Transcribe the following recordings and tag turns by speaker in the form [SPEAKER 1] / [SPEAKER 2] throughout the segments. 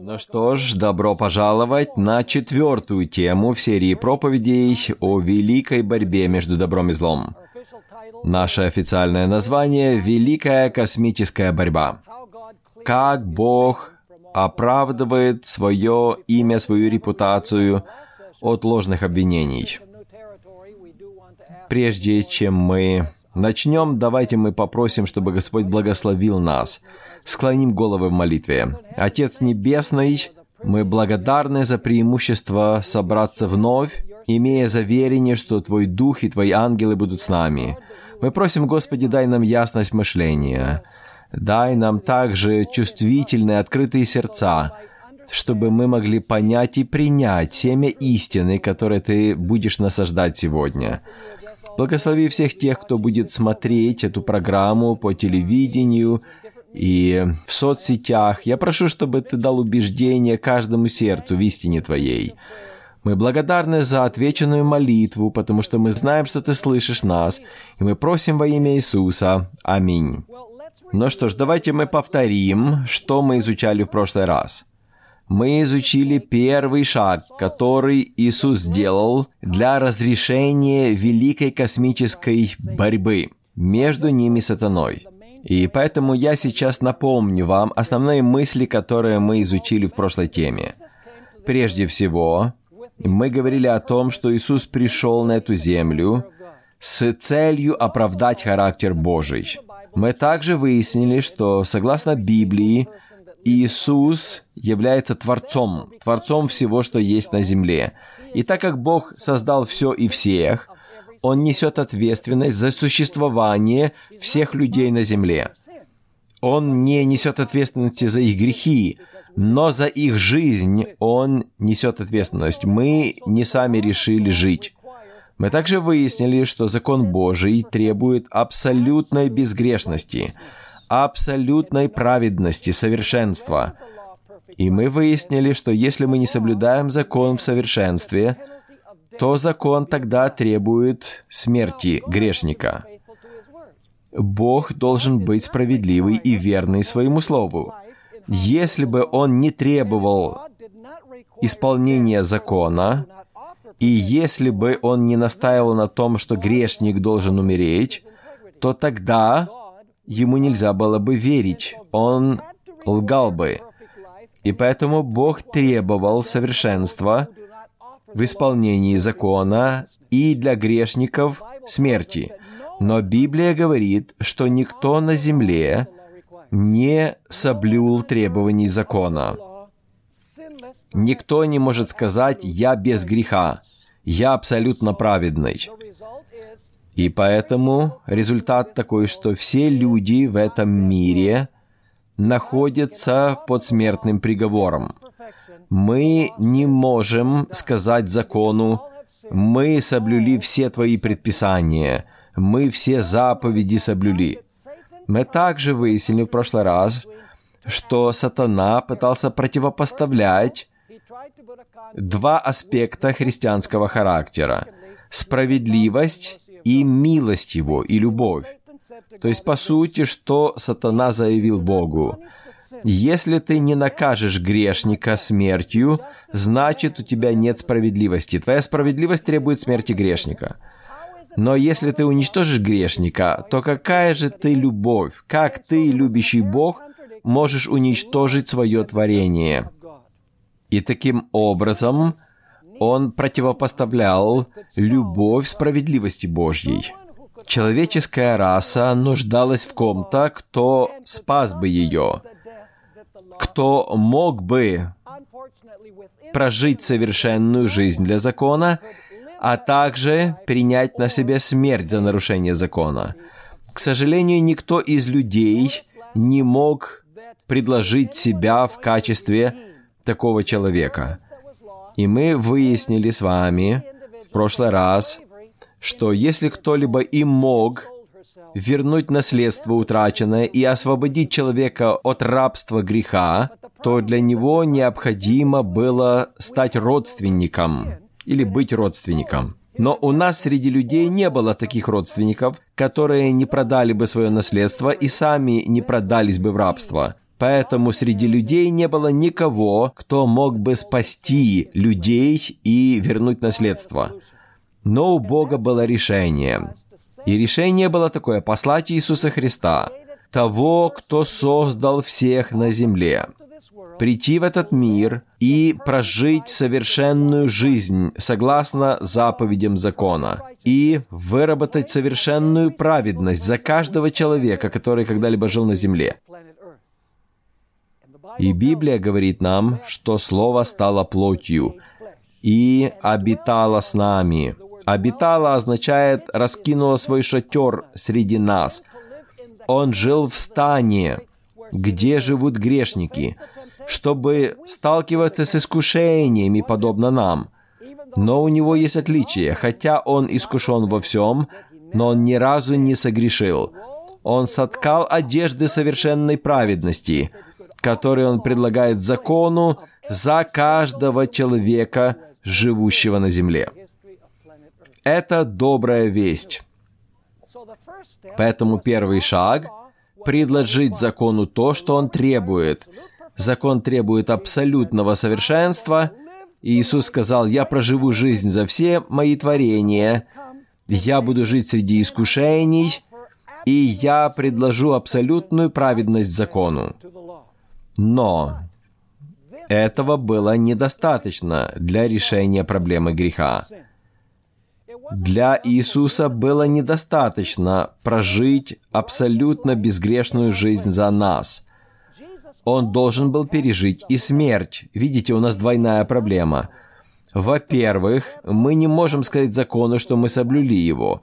[SPEAKER 1] Ну что ж, добро пожаловать на четвертую тему в серии проповедей о великой борьбе между добром и злом. Наше официальное название – Великая космическая борьба. Как Бог оправдывает свое имя, свою репутацию от ложных обвинений. Прежде чем мы начнем, давайте мы попросим, чтобы Господь благословил нас – Склоним головы в молитве. Отец Небесный, мы благодарны за преимущество собраться вновь, имея заверение, что Твой Дух и Твои ангелы будут с нами. Мы просим, Господи, дай нам ясность мышления. Дай нам также чувствительные, открытые сердца, чтобы мы могли понять и принять семя истины, которое Ты будешь насаждать сегодня. Благослови всех тех, кто будет смотреть эту программу по телевидению и в соцсетях. Я прошу, чтобы ты дал убеждение каждому сердцу в истине твоей. Мы благодарны за отвеченную молитву, потому что мы знаем, что ты слышишь нас, и мы просим во имя Иисуса. Аминь. Ну что ж, давайте мы повторим, что мы изучали в прошлый раз. Мы изучили первый шаг, который Иисус сделал для разрешения великой космической борьбы между ними сатаной. И поэтому я сейчас напомню вам основные мысли, которые мы изучили в прошлой теме. Прежде всего, мы говорили о том, что Иисус пришел на эту землю с целью оправдать характер Божий. Мы также выяснили, что согласно Библии, Иисус является Творцом, Творцом всего, что есть на земле. И так как Бог создал все и всех, он несет ответственность за существование всех людей на земле. Он не несет ответственности за их грехи, но за их жизнь он несет ответственность. Мы не сами решили жить. Мы также выяснили, что закон Божий требует абсолютной безгрешности, абсолютной праведности, совершенства. И мы выяснили, что если мы не соблюдаем закон в совершенстве, то закон тогда требует смерти грешника. Бог должен быть справедливый и верный своему слову. Если бы он не требовал исполнения закона, и если бы он не настаивал на том, что грешник должен умереть, то тогда ему нельзя было бы верить, он лгал бы. И поэтому Бог требовал совершенства – в исполнении закона и для грешников смерти. Но Библия говорит, что никто на земле не соблюл требований закона. Никто не может сказать «я без греха», «я абсолютно праведный». И поэтому результат такой, что все люди в этом мире находятся под смертным приговором мы не можем сказать закону, мы соблюли все твои предписания, мы все заповеди соблюли. Мы также выяснили в прошлый раз, что сатана пытался противопоставлять два аспекта христианского характера – справедливость и милость его, и любовь. То есть, по сути, что сатана заявил Богу? Если ты не накажешь грешника смертью, значит у тебя нет справедливости. Твоя справедливость требует смерти грешника. Но если ты уничтожишь грешника, то какая же ты любовь? Как ты, любящий Бог, можешь уничтожить свое творение? И таким образом он противопоставлял любовь справедливости Божьей. Человеческая раса нуждалась в ком-то, кто спас бы ее – кто мог бы прожить совершенную жизнь для закона, а также принять на себя смерть за нарушение закона. К сожалению, никто из людей не мог предложить себя в качестве такого человека. И мы выяснили с вами в прошлый раз, что если кто-либо и мог вернуть наследство утраченное и освободить человека от рабства греха, то для него необходимо было стать родственником или быть родственником. Но у нас среди людей не было таких родственников, которые не продали бы свое наследство и сами не продались бы в рабство. Поэтому среди людей не было никого, кто мог бы спасти людей и вернуть наследство. Но у Бога было решение. И решение было такое – послать Иисуса Христа, того, кто создал всех на земле, прийти в этот мир и прожить совершенную жизнь согласно заповедям закона и выработать совершенную праведность за каждого человека, который когда-либо жил на земле. И Библия говорит нам, что Слово стало плотью и обитало с нами. Обитало означает раскинуло свой шатер среди нас. Он жил в стане, где живут грешники, чтобы сталкиваться с искушениями, подобно нам. Но у него есть отличие. Хотя он искушен во всем, но он ни разу не согрешил. Он соткал одежды совершенной праведности, которые он предлагает закону за каждого человека, живущего на земле. Это добрая весть. Поэтому первый шаг – предложить закону то, что он требует. Закон требует абсолютного совершенства. И Иисус сказал, «Я проживу жизнь за все мои творения, я буду жить среди искушений, и я предложу абсолютную праведность закону». Но этого было недостаточно для решения проблемы греха. Для Иисуса было недостаточно прожить абсолютно безгрешную жизнь за нас. Он должен был пережить и смерть. Видите, у нас двойная проблема. Во-первых, мы не можем сказать закону, что мы соблюли его.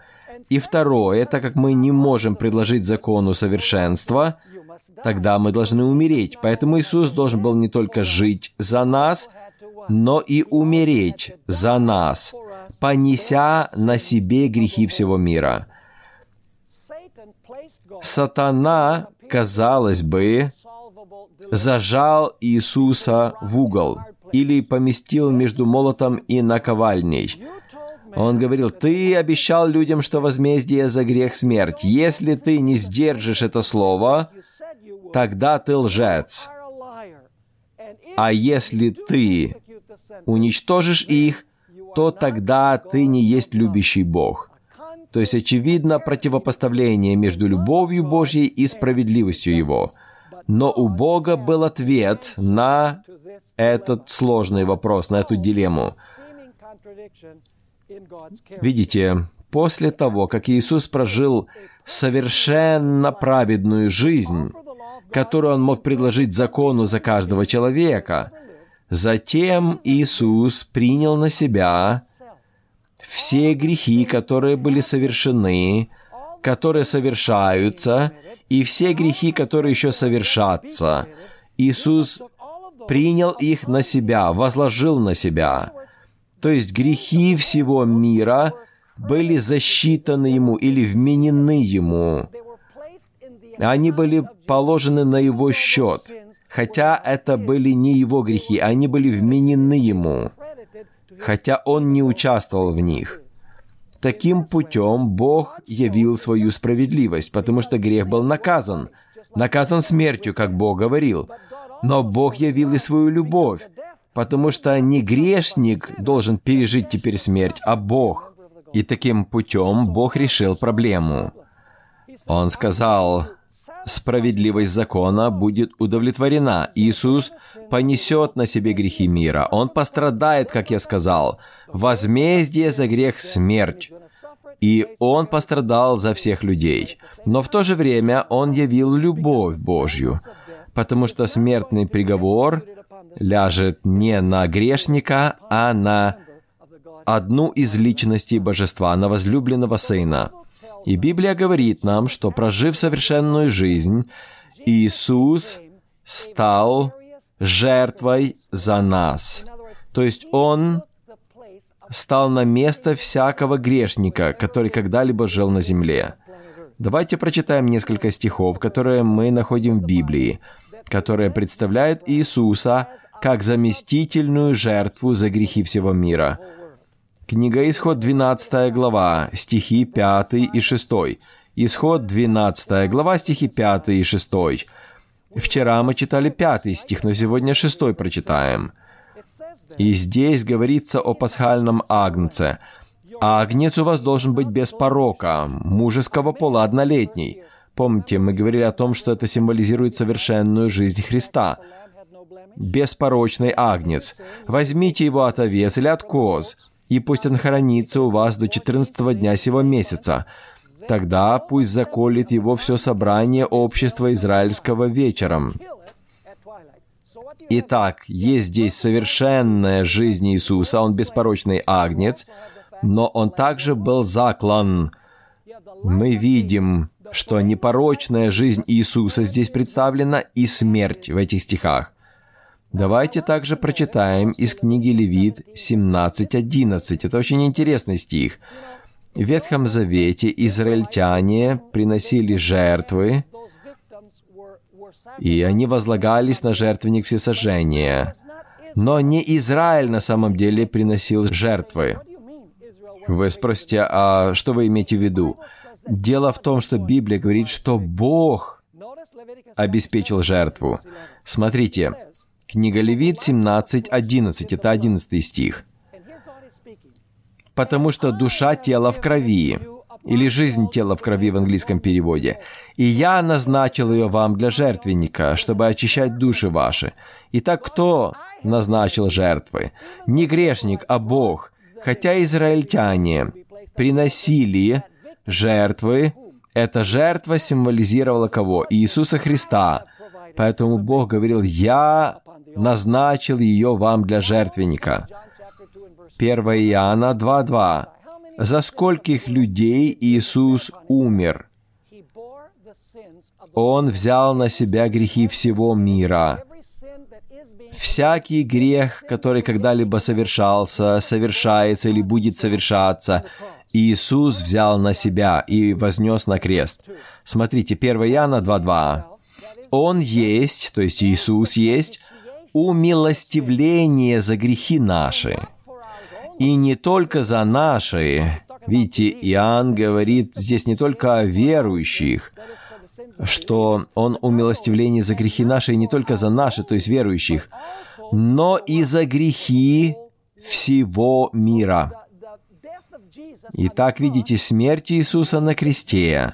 [SPEAKER 1] И второе, так как мы не можем предложить закону совершенства, тогда мы должны умереть. Поэтому Иисус должен был не только жить за нас, но и умереть за нас, понеся на себе грехи всего мира. Сатана, казалось бы, зажал Иисуса в угол или поместил между молотом и наковальней. Он говорил, «Ты обещал людям, что возмездие за грех смерть. Если ты не сдержишь это слово, тогда ты лжец. А если ты уничтожишь их, то тогда ты не есть любящий Бог». То есть, очевидно, противопоставление между любовью Божьей и справедливостью Его. Но у Бога был ответ на этот сложный вопрос, на эту дилемму. Видите, после того, как Иисус прожил совершенно праведную жизнь, которую Он мог предложить закону за каждого человека, затем Иисус принял на себя все грехи, которые были совершены, которые совершаются, и все грехи, которые еще совершатся. Иисус принял их на себя, возложил на себя. То есть грехи всего мира были засчитаны ему или вменены ему. Они были положены на его счет, хотя это были не его грехи, они были вменены ему, хотя он не участвовал в них. Таким путем Бог явил свою справедливость, потому что грех был наказан, наказан смертью, как Бог говорил. Но Бог явил и свою любовь, потому что не грешник должен пережить теперь смерть, а Бог. И таким путем Бог решил проблему. Он сказал, справедливость закона будет удовлетворена. Иисус понесет на себе грехи мира. Он пострадает, как я сказал. Возмездие за грех – смерть. И Он пострадал за всех людей. Но в то же время Он явил любовь Божью, потому что смертный приговор ляжет не на грешника, а на одну из личностей Божества, на возлюбленного Сына – и Библия говорит нам, что прожив совершенную жизнь, Иисус стал жертвой за нас. То есть Он стал на место всякого грешника, который когда-либо жил на земле. Давайте прочитаем несколько стихов, которые мы находим в Библии, которые представляют Иисуса как заместительную жертву за грехи всего мира – Книга Исход, 12 глава, стихи 5 и 6. Исход, 12 глава, стихи 5 и 6. Вчера мы читали пятый стих, но сегодня шестой прочитаем. И здесь говорится о пасхальном агнце. Агнец у вас должен быть без порока, мужеского пола, однолетний. Помните, мы говорили о том, что это символизирует совершенную жизнь Христа. Беспорочный агнец. Возьмите его от овец или от коз, и пусть он хранится у вас до 14 дня сего месяца. Тогда пусть заколет его все собрание общества израильского вечером. Итак, есть здесь совершенная жизнь Иисуса, он беспорочный агнец, но он также был заклан. Мы видим, что непорочная жизнь Иисуса здесь представлена и смерть в этих стихах. Давайте также прочитаем из книги Левит 17.11. Это очень интересный стих. В Ветхом Завете израильтяне приносили жертвы, и они возлагались на жертвенник всесожжения. Но не Израиль на самом деле приносил жертвы. Вы спросите, а что вы имеете в виду? Дело в том, что Библия говорит, что Бог обеспечил жертву. Смотрите, книга Левит 17.11, это 11 стих. «Потому что душа тела в крови, или жизнь тела в крови в английском переводе. «И я назначил ее вам для жертвенника, чтобы очищать души ваши». Итак, кто назначил жертвы? Не грешник, а Бог. Хотя израильтяне приносили жертвы, эта жертва символизировала кого? Иисуса Христа. Поэтому Бог говорил, «Я назначил ее вам для жертвенника». 1 Иоанна 2.2 за скольких людей Иисус умер. Он взял на себя грехи всего мира. Всякий грех, который когда-либо совершался, совершается или будет совершаться, Иисус взял на себя и вознес на крест. Смотрите, 1 Иоанна 2.2. Он есть, то есть Иисус есть, умилостивление за грехи наши. И не только за наши. Видите, Иоанн говорит здесь не только о верующих, что Он умилостивление за грехи наши, и не только за наши, то есть верующих, но и за грехи всего мира. Итак, видите, смерть Иисуса на кресте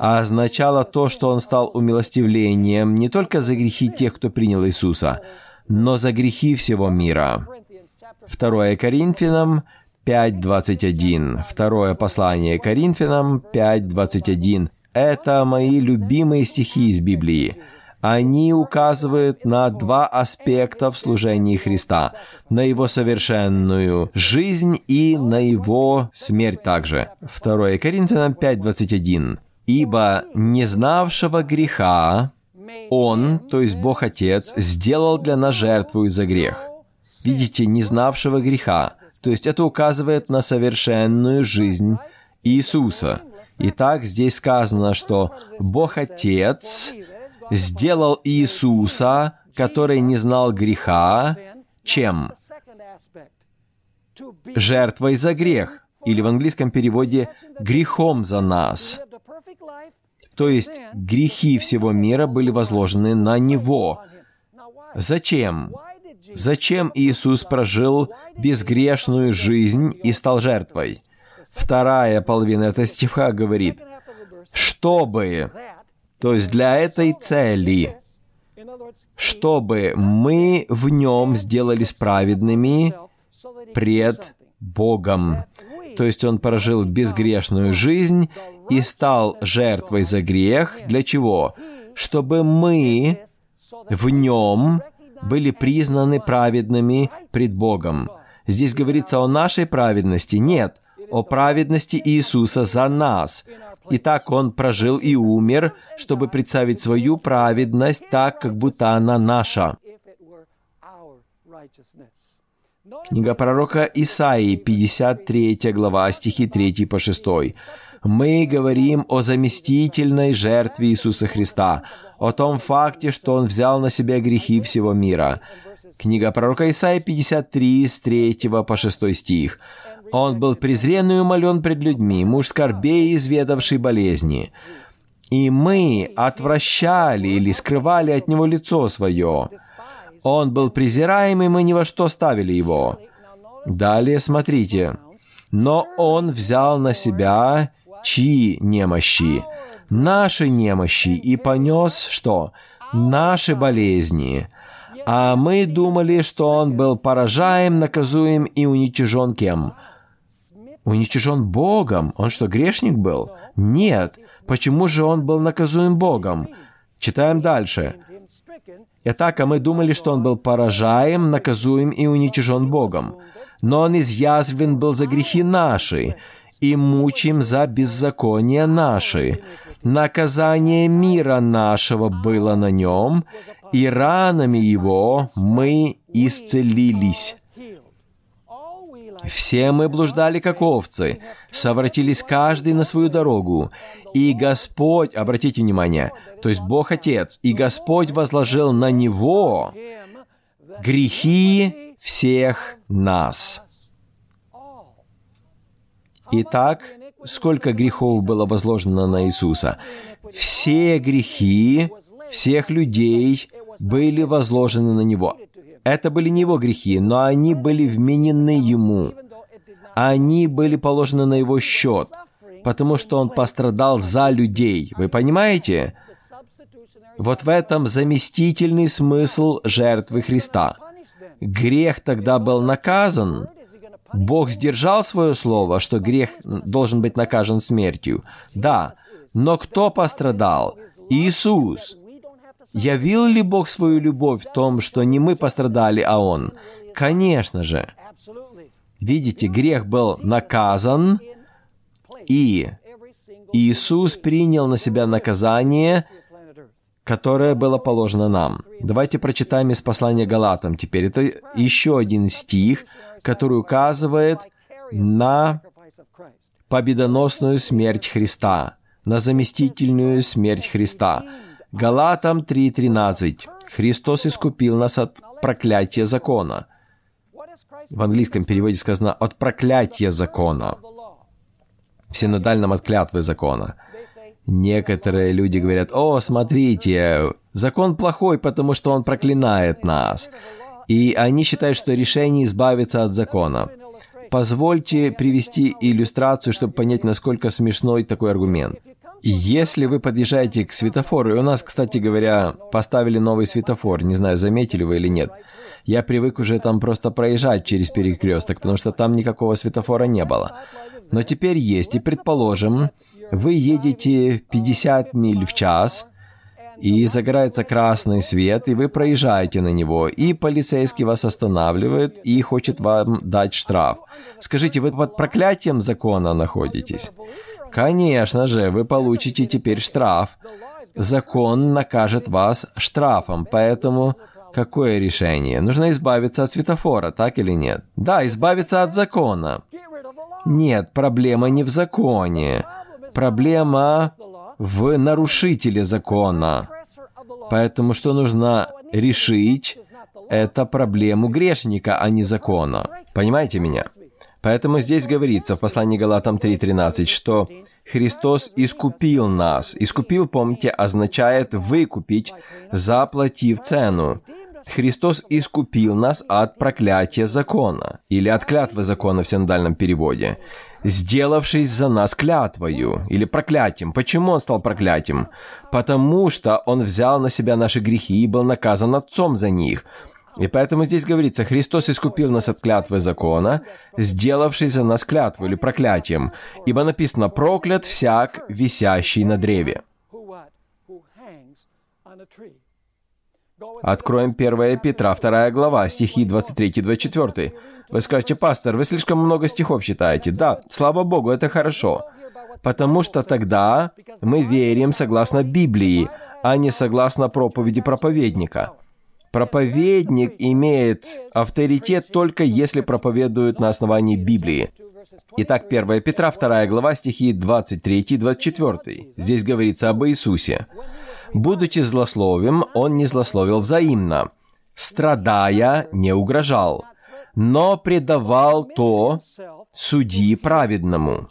[SPEAKER 1] означала то, что Он стал умилостивлением не только за грехи тех, кто принял Иисуса, но за грехи всего мира. 2 Коринфянам 5.21. Второе послание Коринфянам 5.21. Это мои любимые стихи из Библии. Они указывают на два аспекта в служении Христа. На Его совершенную жизнь и на Его смерть также. 2 Коринфянам 5.21. «Ибо не знавшего греха Он, то есть Бог Отец, сделал для нас жертву за грех, видите, не знавшего греха. То есть это указывает на совершенную жизнь Иисуса. Итак, здесь сказано, что Бог Отец сделал Иисуса, который не знал греха, чем? Жертвой за грех, или в английском переводе «грехом за нас». То есть грехи всего мира были возложены на Него. Зачем? Зачем Иисус прожил безгрешную жизнь и стал жертвой? Вторая половина этого стиха говорит, чтобы, то есть для этой цели, чтобы мы в нем сделались праведными пред Богом. То есть он прожил безгрешную жизнь и стал жертвой за грех. Для чего? Чтобы мы в нем были признаны праведными пред Богом. Здесь говорится о нашей праведности. Нет, о праведности Иисуса за нас. Итак, Он прожил и умер, чтобы представить свою праведность так, как будто она наша. Книга пророка Исаии, 53 глава, стихи 3 по 6. Мы говорим о заместительной жертве Иисуса Христа, о том факте, что Он взял на себя грехи всего мира. Книга пророка Исаия 53, с 3 по 6 стих. «Он был презрен и умолен пред людьми, муж скорбей, изведавший болезни, И мы отвращали или скрывали от Него лицо свое. Он был презираем, и мы ни во что ставили Его. Далее смотрите. Но Он взял на себя чьи немощи? Наши немощи и понес что? Наши болезни. А мы думали, что Он был поражаем, наказуем и уничижен кем? Уничижен Богом. Он что, грешник был? Нет. Почему же он был наказуем Богом? Читаем дальше. Итак, а мы думали, что он был поражаем, наказуем и уничижен Богом. Но он изъязвлен был за грехи наши, и мучим за беззакония наши. Наказание мира нашего было на нем, и ранами его мы исцелились. Все мы блуждали, как овцы, совратились каждый на свою дорогу. И Господь, обратите внимание, то есть Бог Отец, и Господь возложил на Него грехи всех нас. Итак, сколько грехов было возложено на Иисуса? Все грехи всех людей были возложены на Него. Это были не его грехи, но они были вменены ему. Они были положены на его счет, потому что он пострадал за людей. Вы понимаете? Вот в этом заместительный смысл жертвы Христа. Грех тогда был наказан. Бог сдержал свое слово, что грех должен быть накажен смертью. Да, но кто пострадал? Иисус. Явил ли Бог свою любовь в том, что не мы пострадали, а Он? Конечно же. Видите, грех был наказан, и Иисус принял на себя наказание, которое было положено нам. Давайте прочитаем из послания Галатам теперь. Это еще один стих, который указывает на победоносную смерть Христа, на заместительную смерть Христа. Галатам 3.13. Христос искупил нас от проклятия закона. В английском переводе сказано «от проклятия закона». В синодальном от клятвы закона. Некоторые люди говорят, «О, смотрите, закон плохой, потому что он проклинает нас». И они считают, что решение избавиться от закона. Позвольте привести иллюстрацию, чтобы понять, насколько смешной такой аргумент. Если вы подъезжаете к светофору, и у нас, кстати говоря, поставили новый светофор, не знаю, заметили вы или нет, я привык уже там просто проезжать через перекресток, потому что там никакого светофора не было. Но теперь есть, и предположим, вы едете 50 миль в час, и загорается красный свет, и вы проезжаете на него, и полицейский вас останавливает и хочет вам дать штраф. Скажите, вы под проклятием закона находитесь? Конечно же, вы получите теперь штраф. Закон накажет вас штрафом, поэтому какое решение? Нужно избавиться от светофора, так или нет? Да, избавиться от закона. Нет, проблема не в законе. Проблема в нарушителе закона. Поэтому что нужно решить? Это проблему грешника, а не закона. Понимаете меня? Поэтому здесь говорится в послании Галатам 3.13, что Христос искупил нас. Искупил, помните, означает выкупить, заплатив цену. Христос искупил нас от проклятия закона, или от клятвы закона в синдальном переводе, сделавшись за нас клятвою, или проклятием. Почему Он стал проклятием? Потому что Он взял на себя наши грехи и был наказан Отцом за них – и поэтому здесь говорится, Христос искупил нас от клятвы закона, сделавший за нас клятву или проклятием, ибо написано «проклят всяк, висящий на древе». Откроем 1 Петра, 2 глава, стихи 23-24. Вы скажете, пастор, вы слишком много стихов читаете. Да, слава Богу, это хорошо. Потому что тогда мы верим согласно Библии, а не согласно проповеди проповедника. Проповедник имеет авторитет только если проповедует на основании Библии. Итак, 1 Петра, 2 глава, стихи 23 и 24. Здесь говорится об Иисусе. «Будучи злословим, он не злословил взаимно, страдая, не угрожал, но предавал то судьи праведному».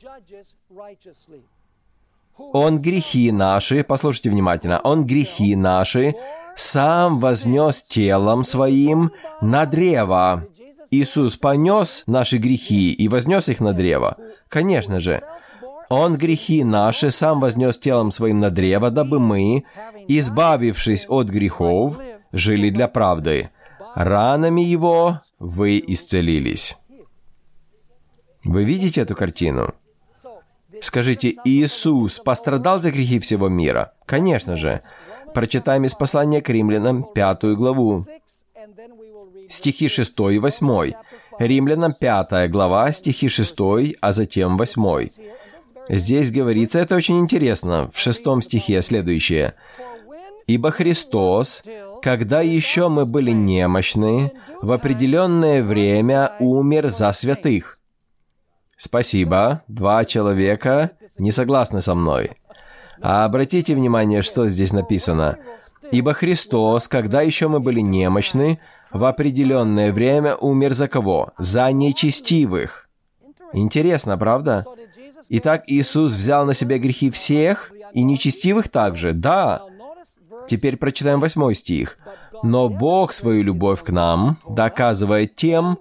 [SPEAKER 1] Он грехи наши, послушайте внимательно, Он грехи наши сам вознес телом своим на древо. Иисус понес наши грехи и вознес их на древо. Конечно же, Он грехи наши сам вознес телом своим на древо, дабы мы, избавившись от грехов, жили для правды. Ранами Его вы исцелились. Вы видите эту картину? Скажите, Иисус пострадал за грехи всего мира? Конечно же. Прочитаем из послания к римлянам, пятую главу, стихи 6 и 8. Римлянам 5 глава, стихи 6, а затем 8. Здесь говорится, это очень интересно, в шестом стихе следующее. «Ибо Христос, когда еще мы были немощны, в определенное время умер за святых». Спасибо, два человека не согласны со мной. А обратите внимание, что здесь написано. «Ибо Христос, когда еще мы были немощны, в определенное время умер за кого? За нечестивых». Интересно, правда? Итак, Иисус взял на себя грехи всех и нечестивых также. Да. Теперь прочитаем восьмой стих. «Но Бог свою любовь к нам доказывает тем,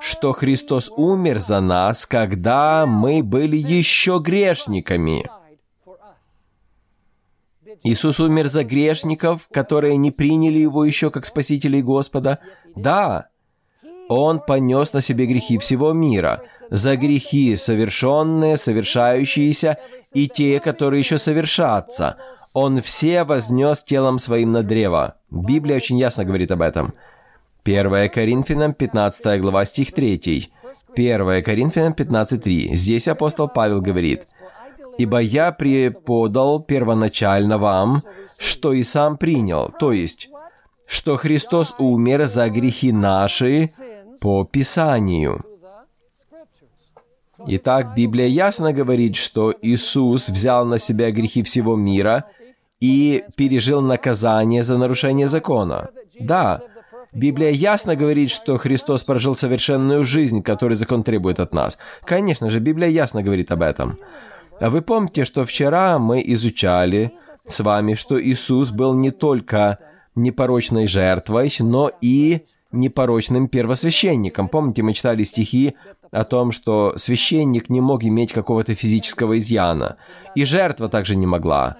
[SPEAKER 1] что Христос умер за нас, когда мы были еще грешниками». Иисус умер за грешников, которые не приняли Его еще как Спасителя и Господа? Да. Он понес на себе грехи всего мира, за грехи совершенные, совершающиеся, и те, которые еще совершатся. Он все вознес телом своим на древо. Библия очень ясно говорит об этом. 1 Коринфянам, 15 глава, стих 3. 1 Коринфянам 15.3. Здесь апостол Павел говорит – Ибо я преподал первоначально вам, что и сам принял, то есть, что Христос умер за грехи наши по Писанию. Итак, Библия ясно говорит, что Иисус взял на себя грехи всего мира и пережил наказание за нарушение закона. Да, Библия ясно говорит, что Христос прожил совершенную жизнь, которую закон требует от нас. Конечно же, Библия ясно говорит об этом. А вы помните, что вчера мы изучали с вами, что Иисус был не только непорочной жертвой, но и непорочным первосвященником. Помните, мы читали стихи о том, что священник не мог иметь какого-то физического изъяна, и жертва также не могла.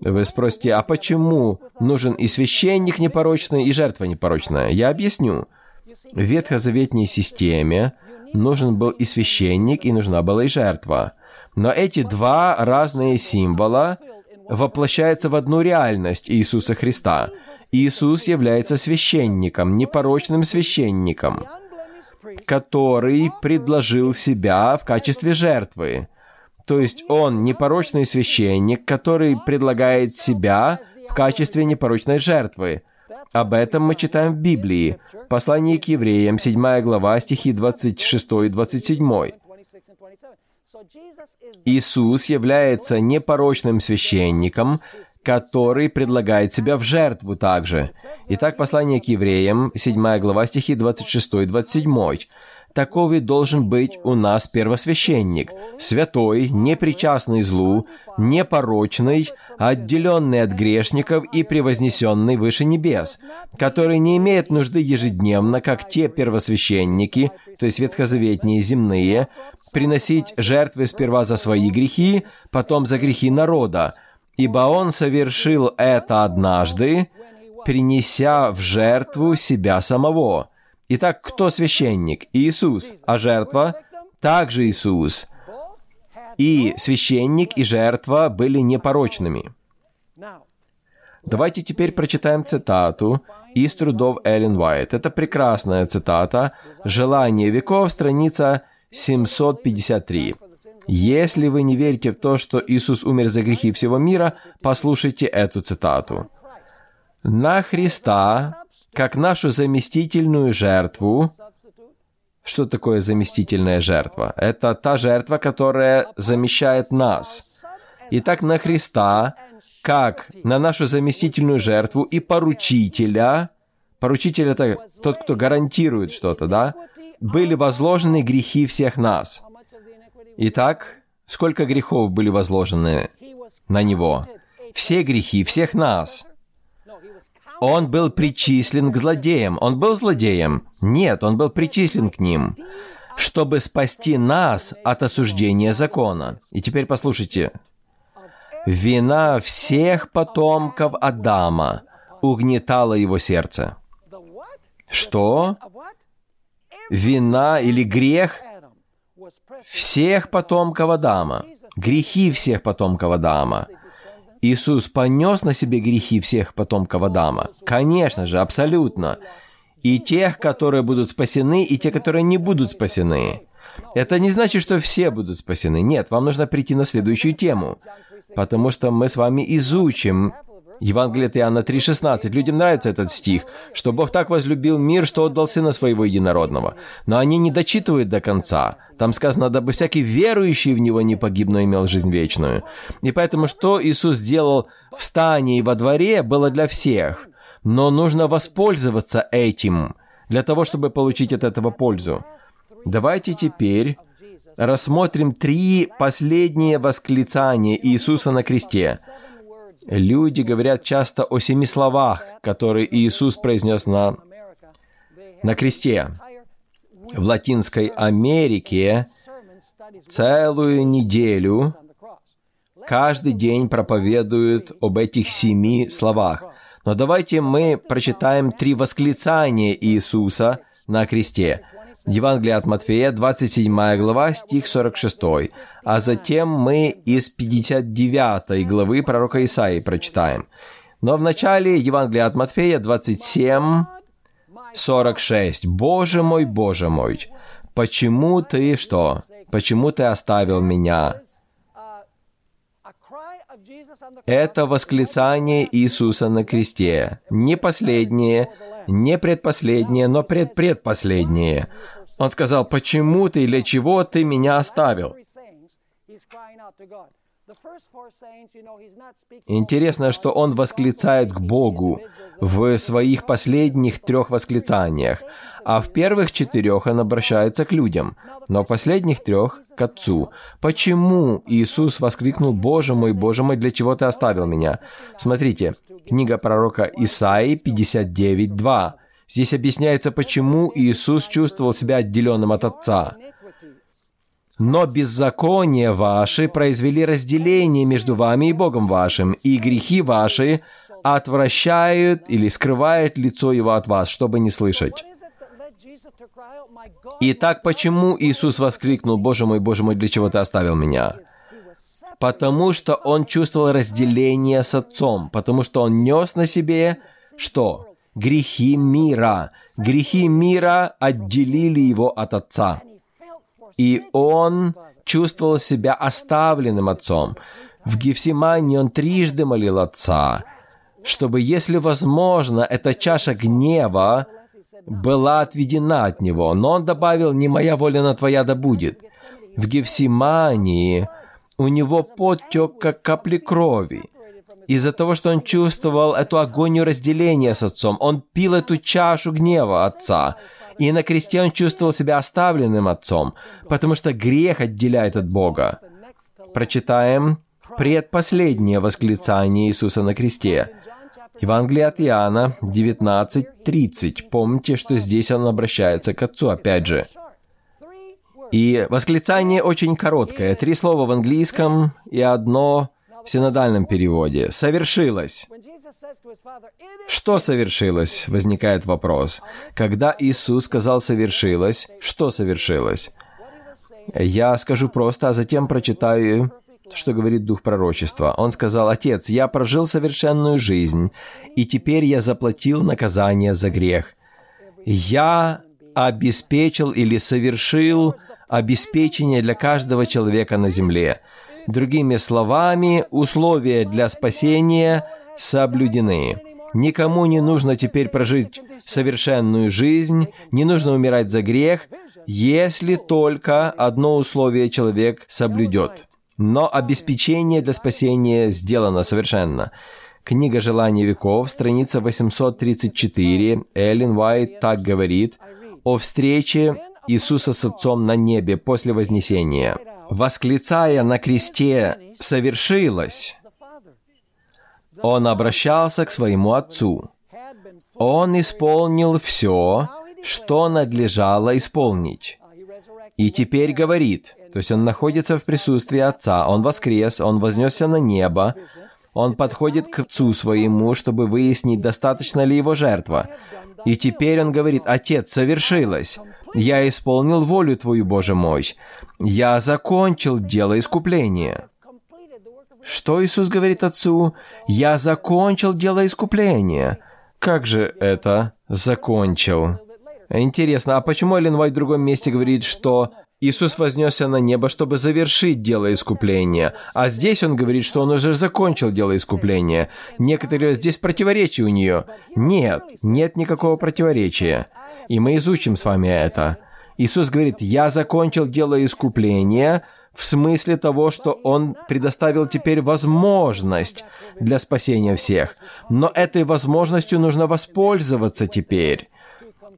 [SPEAKER 1] Вы спросите, а почему нужен и священник непорочный, и жертва непорочная? Я объясню. В ветхозаветней системе нужен был и священник, и нужна была и жертва. Но эти два разные символа воплощаются в одну реальность Иисуса Христа. Иисус является священником, непорочным священником, который предложил себя в качестве жертвы. То есть он непорочный священник, который предлагает себя в качестве непорочной жертвы. Об этом мы читаем в Библии. Послание к евреям, 7 глава, стихи 26 и 27. Иисус является непорочным священником, который предлагает себя в жертву также. Итак, послание к евреям, 7 глава, стихи 26 и 27. Таковый должен быть у нас первосвященник, святой, непричастный злу, непорочный, отделенный от грешников и превознесенный выше небес, который не имеет нужды ежедневно, как те первосвященники, то есть ветхозаветные земные, приносить жертвы сперва за свои грехи, потом за грехи народа, ибо он совершил это однажды, принеся в жертву себя самого. Итак, кто священник? Иисус. А жертва? Также Иисус. И священник, и жертва были непорочными. Давайте теперь прочитаем цитату из трудов Эллен Уайт. Это прекрасная цитата. «Желание веков», страница 753. Если вы не верите в то, что Иисус умер за грехи всего мира, послушайте эту цитату. «На Христа, как нашу заместительную жертву, что такое заместительная жертва? Это та жертва, которая замещает нас. Итак, на Христа, как на нашу заместительную жертву и поручителя, поручитель это тот, кто гарантирует что-то, да, были возложены грехи всех нас. Итак, сколько грехов были возложены на Него. Все грехи, всех нас. Он был причислен к злодеям. Он был злодеем? Нет, он был причислен к ним, чтобы спасти нас от осуждения закона. И теперь послушайте. Вина всех потомков Адама угнетала его сердце. Что? Вина или грех всех потомков Адама. Грехи всех потомков Адама. Иисус понес на себе грехи всех потомков Адама? Конечно же, абсолютно. И тех, которые будут спасены, и те, которые не будут спасены. Это не значит, что все будут спасены. Нет, вам нужно прийти на следующую тему. Потому что мы с вами изучим Евангелие от Иоанна 3,16. Людям нравится этот стих, что Бог так возлюбил мир, что отдал Сына Своего Единородного. Но они не дочитывают до конца. Там сказано, дабы всякий верующий в Него не погиб, но имел жизнь вечную. И поэтому, что Иисус сделал в стане и во дворе, было для всех. Но нужно воспользоваться этим, для того, чтобы получить от этого пользу. Давайте теперь рассмотрим три последние восклицания Иисуса на кресте – Люди говорят часто о семи словах, которые Иисус произнес на, на кресте. В Латинской Америке целую неделю каждый день проповедуют об этих семи словах. Но давайте мы прочитаем три восклицания Иисуса на кресте. Евангелие от Матфея, 27 глава, стих 46. А затем мы из 59 главы пророка Исаии прочитаем. Но в начале Евангелия от Матфея 27, 46. «Боже мой, Боже мой, почему ты что? Почему ты оставил меня?» Это восклицание Иисуса на кресте. Не последнее, не предпоследнее, но предпредпоследнее. Он сказал, почему ты, для чего ты меня оставил? Интересно, что он восклицает к Богу в своих последних трех восклицаниях, а в первых четырех он обращается к людям, но в последних трех — к Отцу. Почему Иисус воскликнул «Боже мой, Боже мой, для чего ты оставил меня?» Смотрите, книга пророка Исаии 59.2. Здесь объясняется, почему Иисус чувствовал себя отделенным от Отца. Но беззакония ваши произвели разделение между вами и Богом вашим, и грехи ваши отвращают или скрывают лицо Его от вас, чтобы не слышать. Итак, почему Иисус воскликнул, «Боже мой, Боже мой, для чего Ты оставил меня?» Потому что Он чувствовал разделение с Отцом, потому что Он нес на себе что? Грехи мира. Грехи мира отделили Его от Отца и он чувствовал себя оставленным отцом. В Гефсимане он трижды молил отца, чтобы, если возможно, эта чаша гнева была отведена от него. Но он добавил, «Не моя воля, но твоя да будет». В Гефсимании у него подтек, как капли крови. Из-за того, что он чувствовал эту агонию разделения с отцом, он пил эту чашу гнева отца – и на кресте он чувствовал себя оставленным отцом, потому что грех отделяет от Бога. Прочитаем предпоследнее восклицание Иисуса на кресте. Евангелие от Иоанна 19.30. Помните, что здесь он обращается к Отцу опять же. И восклицание очень короткое. Три слова в английском и одно в синодальном переводе. «Совершилось». Что совершилось? Возникает вопрос. Когда Иисус сказал «совершилось», что совершилось? Я скажу просто, а затем прочитаю, что говорит Дух Пророчества. Он сказал, «Отец, я прожил совершенную жизнь, и теперь я заплатил наказание за грех. Я обеспечил или совершил обеспечение для каждого человека на земле. Другими словами, условия для спасения – соблюдены. Никому не нужно теперь прожить совершенную жизнь, не нужно умирать за грех, если только одно условие человек соблюдет. Но обеспечение для спасения сделано совершенно. Книга «Желания веков», страница 834, Эллен Уайт так говорит о встрече Иисуса с Отцом на небе после Вознесения. «Восклицая на кресте «совершилось», Он обращался к своему отцу. Он исполнил все, что надлежало исполнить. И теперь говорит, то есть он находится в присутствии Отца, он воскрес, он вознесся на небо, он подходит к Отцу своему, чтобы выяснить, достаточно ли его жертва. И теперь он говорит, «Отец, совершилось. Я исполнил волю Твою, Боже мой. Я закончил дело искупления». Что Иисус говорит Отцу? «Я закончил дело искупления». Как же это «закончил»? Интересно, а почему Эллен Уайт в другом месте говорит, что Иисус вознесся на небо, чтобы завершить дело искупления, а здесь он говорит, что он уже закончил дело искупления. Некоторые здесь противоречия у нее. Нет, нет никакого противоречия. И мы изучим с вами это. Иисус говорит, я закончил дело искупления, в смысле того, что Он предоставил теперь возможность для спасения всех. Но этой возможностью нужно воспользоваться теперь.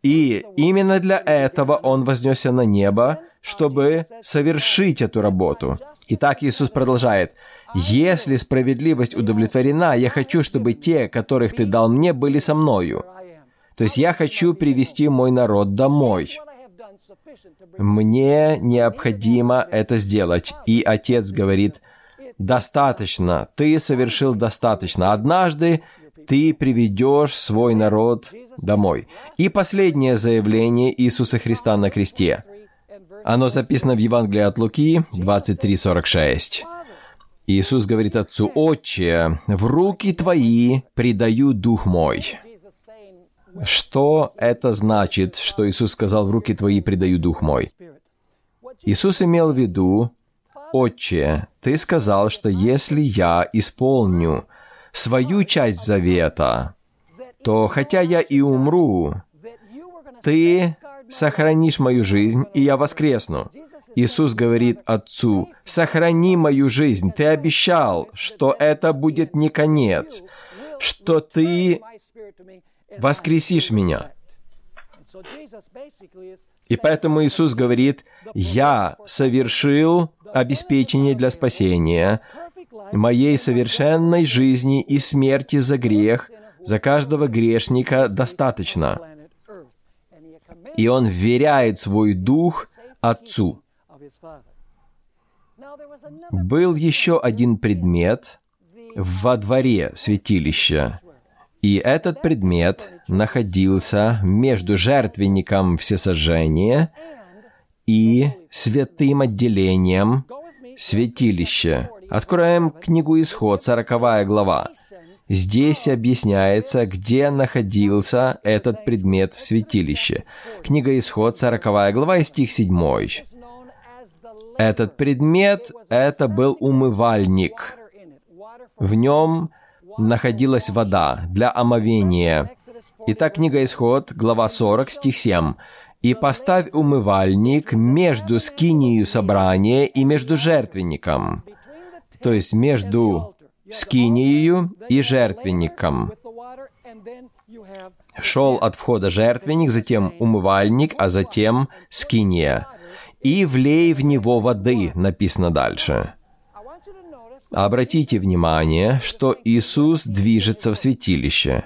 [SPEAKER 1] И именно для этого Он вознесся на небо, чтобы совершить эту работу. Итак, Иисус продолжает. «Если справедливость удовлетворена, я хочу, чтобы те, которых Ты дал мне, были со мною». То есть я хочу привести мой народ домой. Мне необходимо это сделать. И Отец говорит, достаточно, ты совершил достаточно. Однажды ты приведешь свой народ домой. И последнее заявление Иисуса Христа на кресте. Оно записано в Евангелии от Луки 23.46. Иисус говорит Отцу, «Отче, в руки Твои предаю Дух мой». Что это значит, что Иисус сказал, «В руки Твои предаю Дух мой»? Иисус имел в виду, «Отче, Ты сказал, что если я исполню свою часть завета, то хотя я и умру, Ты сохранишь мою жизнь, и я воскресну». Иисус говорит Отцу, «Сохрани мою жизнь, Ты обещал, что это будет не конец, что Ты воскресишь меня». И поэтому Иисус говорит, «Я совершил обеспечение для спасения моей совершенной жизни и смерти за грех, за каждого грешника достаточно». И Он вверяет свой дух Отцу. Был еще один предмет во дворе святилища, и этот предмет находился между жертвенником всесожжения и святым отделением святилища. Откроем книгу Исход, 40 глава. Здесь объясняется, где находился этот предмет в святилище. Книга Исход, 40 глава, стих 7. Этот предмет — это был умывальник. В нем находилась вода для омовения. Итак, книга Исход, глава 40, стих 7. «И поставь умывальник между скинией собрания и между жертвенником». То есть между скинией и жертвенником. Шел от входа жертвенник, затем умывальник, а затем скиния. «И влей в него воды», написано дальше. Обратите внимание, что Иисус движется в святилище.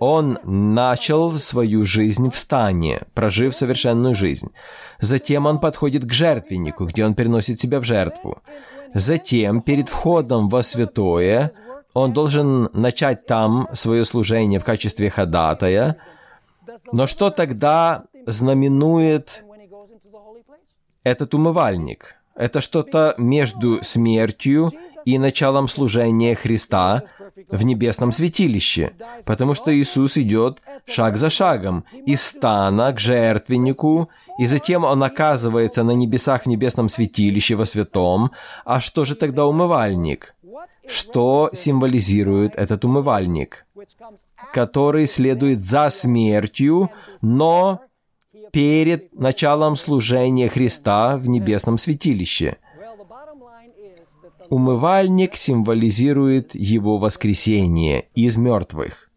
[SPEAKER 1] Он начал свою жизнь в стане, прожив совершенную жизнь. Затем он подходит к жертвеннику, где он приносит себя в жертву. Затем, перед входом во святое, он должен начать там свое служение в качестве ходатая. Но что тогда знаменует этот умывальник? Это что-то между смертью и началом служения Христа в небесном святилище, потому что Иисус идет шаг за шагом из стана к жертвеннику, и затем Он оказывается на небесах в небесном святилище во святом. А что же тогда умывальник? Что символизирует этот умывальник, который следует за смертью, но перед началом служения Христа в небесном святилище – Умывальник символизирует его воскресение из мертвых.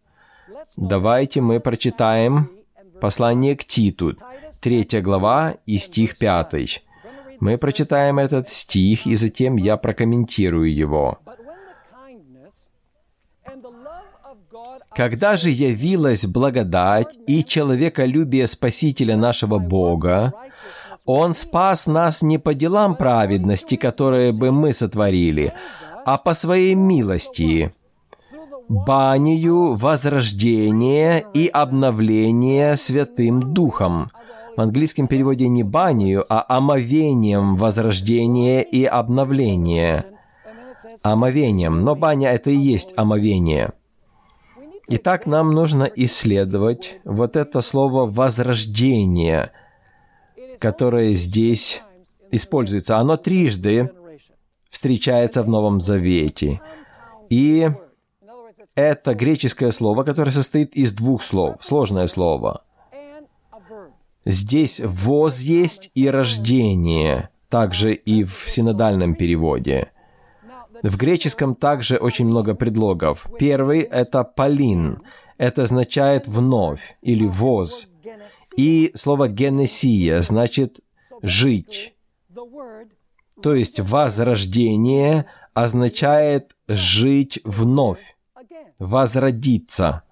[SPEAKER 1] Давайте мы прочитаем послание к Титу, третья глава и стих пятый. Мы прочитаем этот стих, и затем я прокомментирую его. Когда же явилась благодать и человеколюбие Спасителя нашего Бога, Он спас нас не по делам праведности, которые бы мы сотворили, а по Своей милости, банию возрождения и обновления Святым Духом. В английском переводе не банию, а омовением возрождения и обновления. Омовением, но баня это и есть омовение. Итак, нам нужно исследовать вот это слово «возрождение», которое здесь используется. Оно трижды встречается в Новом Завете. И это греческое слово, которое состоит из двух слов. Сложное слово. Здесь «воз» есть и «рождение», также и в синодальном переводе. В греческом также очень много предлогов. Первый — это «полин». Это означает «вновь» или «воз». И слово «генесия» значит «жить». То есть «возрождение» означает «жить вновь» возродиться.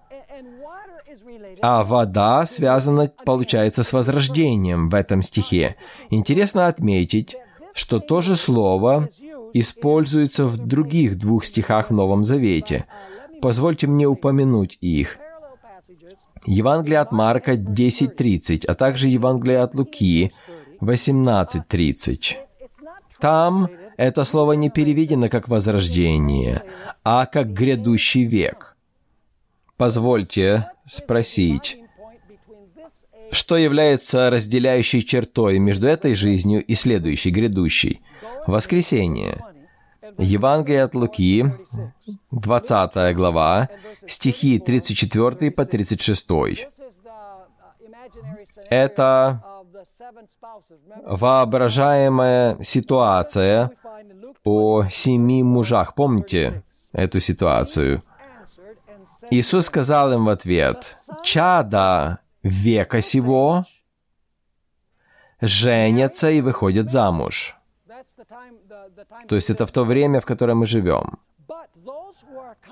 [SPEAKER 1] А вода связана, получается, с возрождением в этом стихе. Интересно отметить, что то же слово используется в других двух стихах в Новом Завете. Позвольте мне упомянуть их. Евангелие от Марка 10.30, а также Евангелие от Луки 18.30. Там это слово не переведено как «возрождение», а как «грядущий век». Позвольте спросить, что является разделяющей чертой между этой жизнью и следующей, грядущей? Воскресение. Евангелие от Луки, 20 глава, стихи 34 по 36. Это воображаемая ситуация о семи мужах. Помните эту ситуацию? Иисус сказал им в ответ, «Чада века сего женятся и выходят замуж». То есть это в то время, в котором мы живем.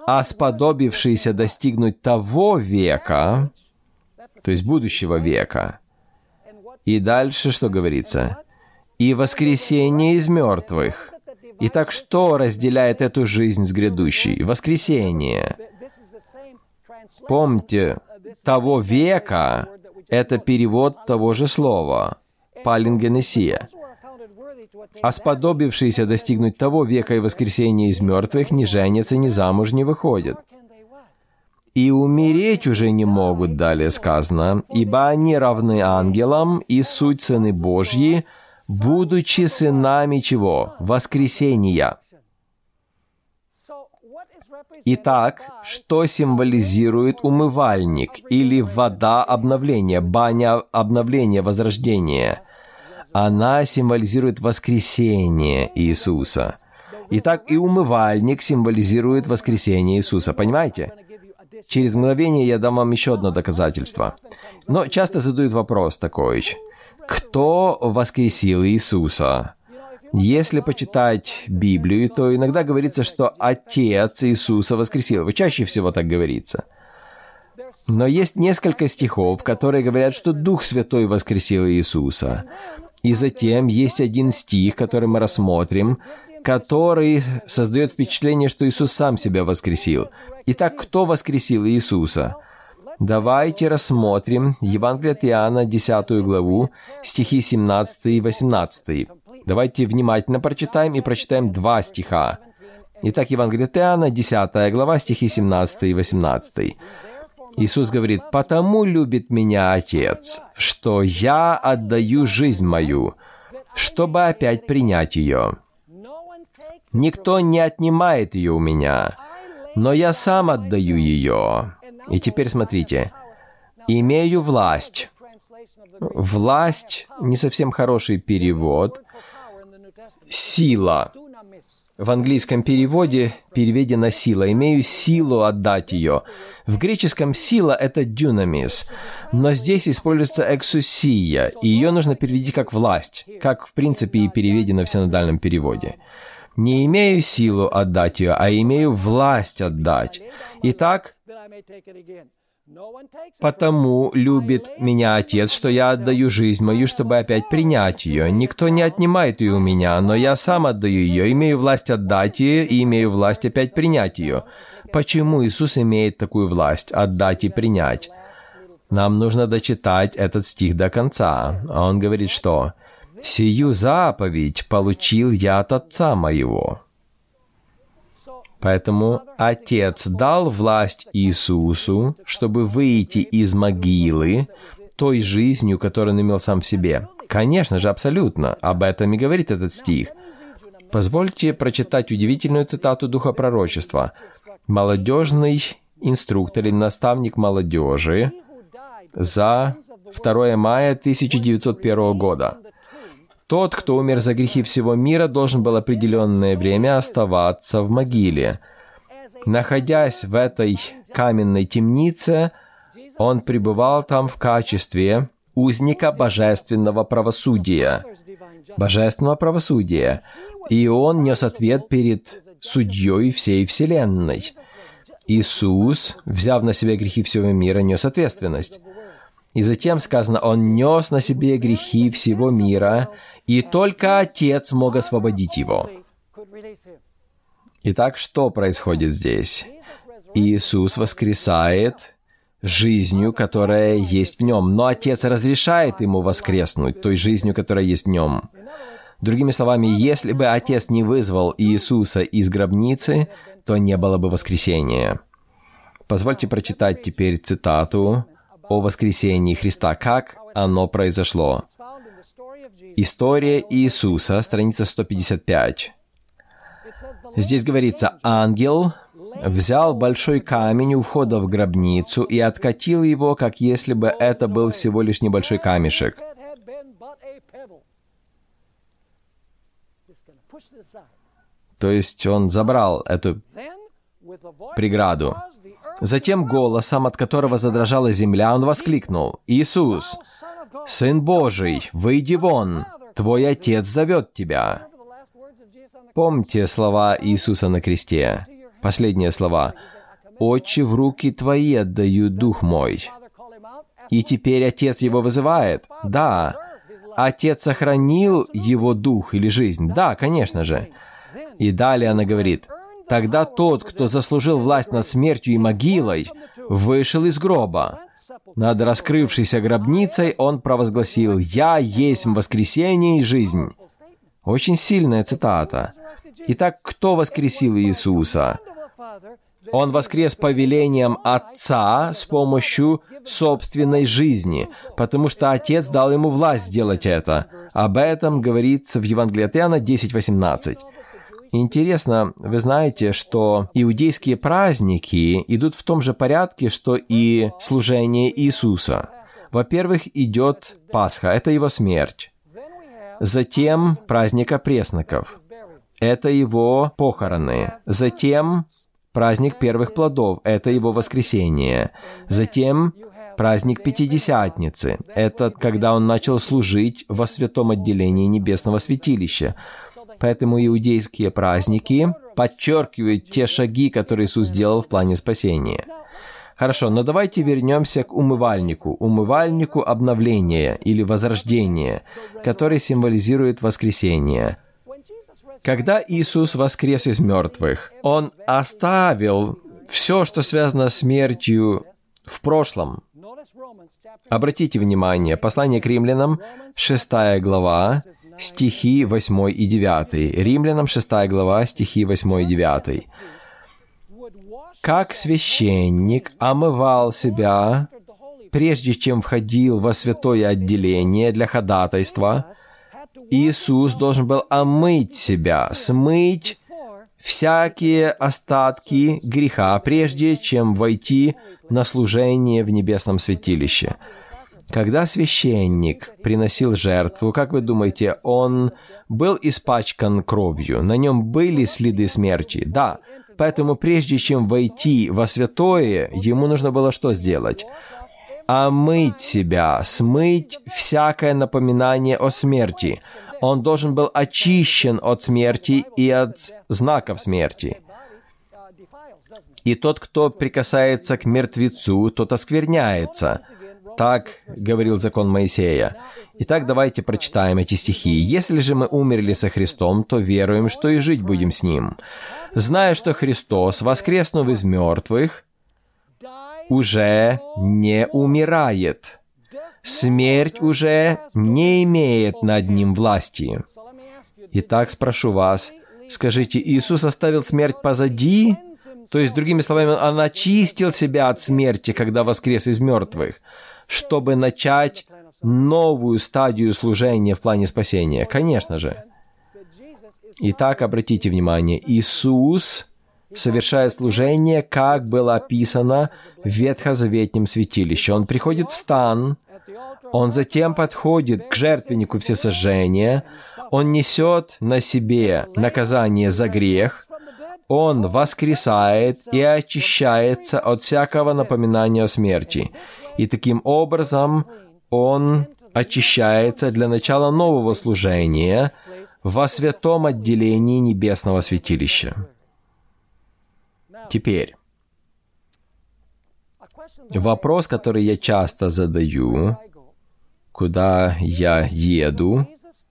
[SPEAKER 1] А сподобившиеся достигнуть того века, то есть будущего века, и дальше что говорится? «И воскресение из мертвых». Итак, что разделяет эту жизнь с грядущей? Воскресение. Помните, того века — это перевод того же слова, палингенесия. А сподобившиеся достигнуть того века и воскресения из мертвых не женятся, ни замуж не выходят. И умереть уже не могут, далее сказано, ибо они равны ангелам и суть сыны Божьи, будучи сынами чего? Воскресения. Итак, что символизирует умывальник или вода обновления, баня обновления, возрождения? Она символизирует воскресение Иисуса. Итак, и умывальник символизирует воскресение Иисуса. Понимаете? Через мгновение я дам вам еще одно доказательство. Но часто задают вопрос такой. Кто воскресил Иисуса? Если почитать Библию, то иногда говорится, что Отец Иисуса воскресил. Вы чаще всего так говорится. Но есть несколько стихов, которые говорят, что Дух Святой воскресил Иисуса. И затем есть один стих, который мы рассмотрим, который создает впечатление, что Иисус сам себя воскресил. Итак, кто воскресил Иисуса? Давайте рассмотрим Евангелие от Иоанна, 10 главу, стихи 17 и 18. Давайте внимательно прочитаем и прочитаем два стиха. Итак, Евангелие от Иоанна, 10 глава, стихи 17 и 18. Иисус говорит, «Потому любит меня Отец, что я отдаю жизнь мою, чтобы опять принять ее. Никто не отнимает ее у меня, но я сам отдаю ее. И теперь смотрите. Имею власть. Власть — не совсем хороший перевод. Сила. В английском переводе переведена сила. Имею силу отдать ее. В греческом сила — это дюнамис. Но здесь используется эксусия, и ее нужно перевести как власть, как в принципе и переведено в синодальном переводе не имею силу отдать ее, а имею власть отдать. Итак, Потому любит меня Отец, что я отдаю жизнь мою, чтобы опять принять ее. Никто не отнимает ее у меня, но я сам отдаю ее, имею власть отдать ее и имею власть опять принять ее. Почему Иисус имеет такую власть – отдать и принять? Нам нужно дочитать этот стих до конца. Он говорит, что «Сию заповедь получил я от Отца моего». Поэтому Отец дал власть Иисусу, чтобы выйти из могилы той жизнью, которую он имел сам в себе. Конечно же, абсолютно. Об этом и говорит этот стих. Позвольте прочитать удивительную цитату Духа Пророчества. Молодежный инструктор или наставник молодежи за 2 мая 1901 года. Тот, кто умер за грехи всего мира, должен был определенное время оставаться в могиле. Находясь в этой каменной темнице, он пребывал там в качестве узника божественного правосудия. Божественного правосудия. И он нес ответ перед судьей всей Вселенной. Иисус, взяв на себя грехи всего мира, нес ответственность. И затем сказано, Он нес на себе грехи всего мира, и только Отец мог освободить его. Итак, что происходит здесь? Иисус воскресает жизнью, которая есть в нем, но Отец разрешает ему воскреснуть той жизнью, которая есть в нем. Другими словами, если бы Отец не вызвал Иисуса из гробницы, то не было бы воскресения. Позвольте прочитать теперь цитату о воскресении Христа, как оно произошло. История Иисуса, страница 155. Здесь говорится, ангел взял большой камень у входа в гробницу и откатил его, как если бы это был всего лишь небольшой камешек. То есть он забрал эту преграду. Затем голосом, от которого задрожала земля, он воскликнул, «Иисус, Сын Божий, выйди вон, Твой Отец зовет Тебя». Помните слова Иисуса на кресте. Последние слова. «Отче, в руки Твои отдаю Дух мой». И теперь Отец его вызывает. Да, Отец сохранил его дух или жизнь. Да, конечно же. И далее она говорит, Тогда тот, кто заслужил власть над смертью и могилой, вышел из гроба. Над раскрывшейся гробницей он провозгласил «Я есть воскресение и жизнь». Очень сильная цитата. Итак, кто воскресил Иисуса? Он воскрес повелением Отца с помощью собственной жизни, потому что Отец дал ему власть сделать это. Об этом говорится в Евангелии от Иоанна 10.18. Интересно, вы знаете, что иудейские праздники идут в том же порядке, что и служение Иисуса. Во-первых, идет Пасха, это его смерть. Затем праздник опресноков. Это его похороны. Затем праздник первых плодов. Это его воскресение. Затем праздник Пятидесятницы. Это когда он начал служить во святом отделении небесного святилища. Поэтому иудейские праздники подчеркивают те шаги, которые Иисус сделал в плане спасения. Хорошо, но давайте вернемся к умывальнику, умывальнику обновления или возрождения, который символизирует воскресение. Когда Иисус воскрес из мертвых, Он оставил все, что связано с смертью в прошлом. Обратите внимание, послание к римлянам, 6 глава, стихи 8 и 9. Римлянам 6 глава, стихи 8 и 9. «Как священник омывал себя, прежде чем входил во святое отделение для ходатайства, Иисус должен был омыть себя, смыть всякие остатки греха, прежде чем войти на служение в небесном святилище. Когда священник приносил жертву, как вы думаете, он был испачкан кровью? На нем были следы смерти? Да. Поэтому прежде чем войти во святое, ему нужно было что сделать? Омыть себя, смыть всякое напоминание о смерти. Он должен был очищен от смерти и от знаков смерти. И тот, кто прикасается к мертвецу, тот оскверняется. Так говорил закон Моисея. Итак, давайте прочитаем эти стихи. «Если же мы умерли со Христом, то веруем, что и жить будем с Ним, зная, что Христос, воскреснув из мертвых, уже не умирает. Смерть уже не имеет над Ним власти. Итак, спрошу вас, скажите, Иисус оставил смерть позади? То есть, другими словами, Он очистил себя от смерти, когда воскрес из мертвых, чтобы начать новую стадию служения в плане спасения? Конечно же. Итак, обратите внимание, Иисус совершает служение, как было описано в Ветхозаветнем святилище. Он приходит в стан, он затем подходит к жертвеннику всесожжения, он несет на себе наказание за грех, он воскресает и очищается от всякого напоминания о смерти. И таким образом он очищается для начала нового служения во святом отделении небесного святилища. Теперь, вопрос, который я часто задаю, куда я еду,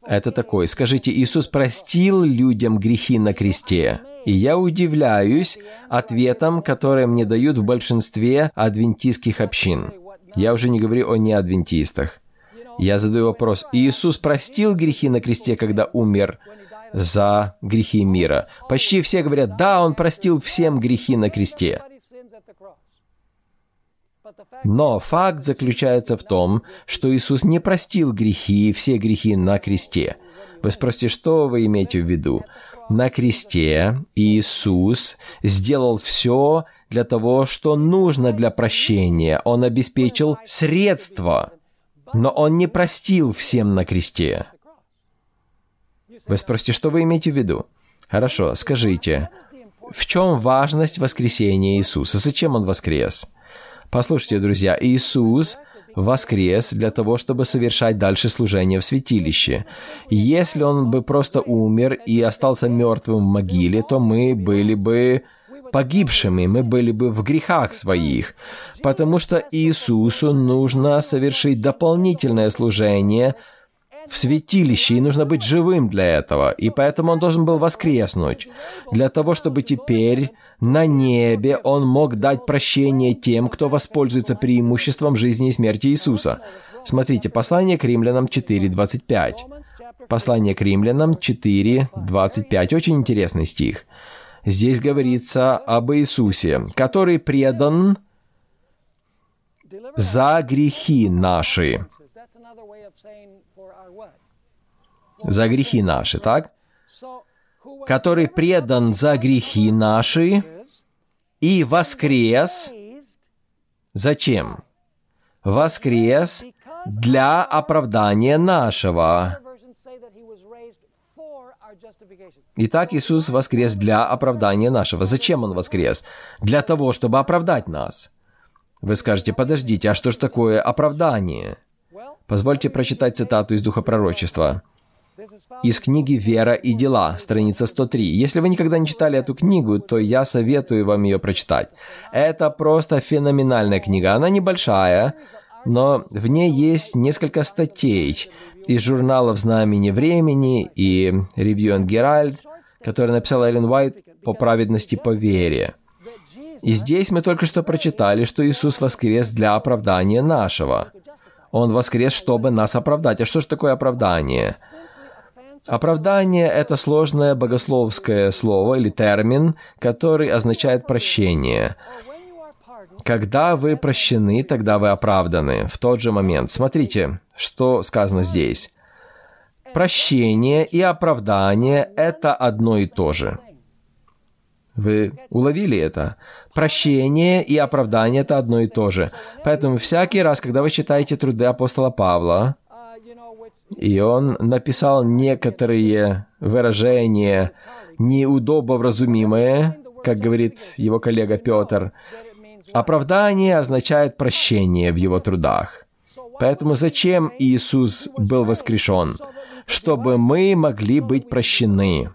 [SPEAKER 1] это такой. Скажите, Иисус простил людям грехи на кресте? И я удивляюсь ответам, которые мне дают в большинстве адвентистских общин. Я уже не говорю о неадвентистах. Я задаю вопрос, Иисус простил грехи на кресте, когда умер за грехи мира? Почти все говорят, да, Он простил всем грехи на кресте. Но факт заключается в том, что Иисус не простил грехи, все грехи на кресте. Вы спросите, что вы имеете в виду? На кресте Иисус сделал все для того, что нужно для прощения. Он обеспечил средства, но Он не простил всем на кресте. Вы спросите, что вы имеете в виду? Хорошо, скажите, в чем важность воскресения Иисуса? Зачем Он воскрес? Послушайте, друзья, Иисус воскрес для того, чтобы совершать дальше служение в святилище. Если Он бы просто умер и остался мертвым в могиле, то мы были бы погибшими, мы были бы в грехах своих, потому что Иисусу нужно совершить дополнительное служение в святилище, и нужно быть живым для этого, и поэтому он должен был воскреснуть, для того, чтобы теперь на небе он мог дать прощение тем, кто воспользуется преимуществом жизни и смерти Иисуса. Смотрите, послание к римлянам 4.25. Послание к римлянам 4.25. Очень интересный стих. Здесь говорится об Иисусе, который предан за грехи наши. За грехи наши, так? который предан за грехи наши и воскрес. Зачем? Воскрес для оправдания нашего. Итак, Иисус воскрес для оправдания нашего. Зачем Он воскрес? Для того, чтобы оправдать нас. Вы скажете, подождите, а что же такое оправдание? Позвольте прочитать цитату из Духа Пророчества из книги «Вера и дела», страница 103. Если вы никогда не читали эту книгу, то я советую вам ее прочитать. Это просто феноменальная книга. Она небольшая, но в ней есть несколько статей из журналов «Знамени времени» и «Review and Herald», которые написал Эллен Уайт по праведности по вере. И здесь мы только что прочитали, что Иисус воскрес для оправдания нашего. Он воскрес, чтобы нас оправдать. А что же такое оправдание? Оправдание – это сложное богословское слово или термин, который означает прощение. Когда вы прощены, тогда вы оправданы в тот же момент. Смотрите, что сказано здесь. Прощение и оправдание – это одно и то же. Вы уловили это? Прощение и оправдание – это одно и то же. Поэтому всякий раз, когда вы читаете труды апостола Павла, и он написал некоторые выражения неудобовразумимые, как говорит его коллега Петр. Оправдание означает прощение в его трудах. Поэтому зачем Иисус был воскрешен? Чтобы мы могли быть прощены.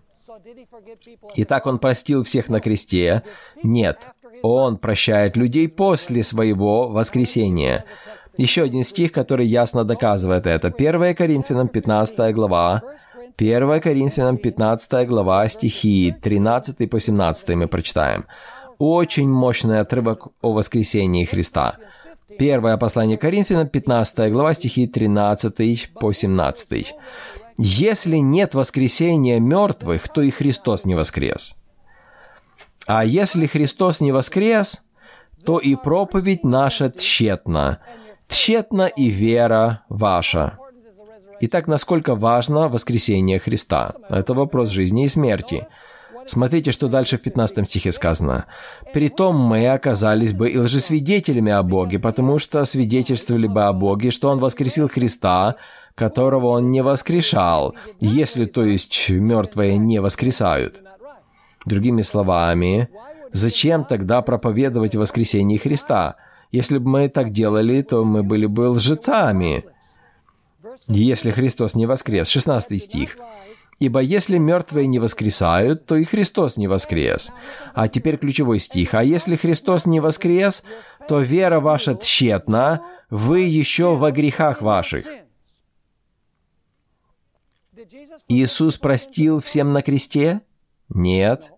[SPEAKER 1] Итак, Он простил всех на кресте? Нет. Он прощает людей после своего воскресения. Еще один стих, который ясно доказывает это. 1 Коринфянам 15 глава. 1 Коринфянам 15 глава, стихи 13 по 17 мы прочитаем. Очень мощный отрывок о воскресении Христа. Первое послание Коринфянам, 15 глава, стихи 13 по 17. «Если нет воскресения мертвых, то и Христос не воскрес. А если Христос не воскрес, то и проповедь наша тщетна, тщетна и вера ваша». Итак, насколько важно воскресение Христа? Это вопрос жизни и смерти. Смотрите, что дальше в 15 стихе сказано. «Притом мы оказались бы и лжесвидетелями о Боге, потому что свидетельствовали бы о Боге, что Он воскресил Христа, которого Он не воскрешал, если, то есть, мертвые не воскресают». Другими словами, зачем тогда проповедовать воскресение Христа? Если бы мы так делали, то мы были бы лжецами. Если Христос не воскрес. 16 стих. Ибо если мертвые не воскресают, то и Христос не воскрес. А теперь ключевой стих. А если Христос не воскрес, то вера ваша тщетна, вы еще во грехах ваших. Иисус простил всем на кресте? Нет.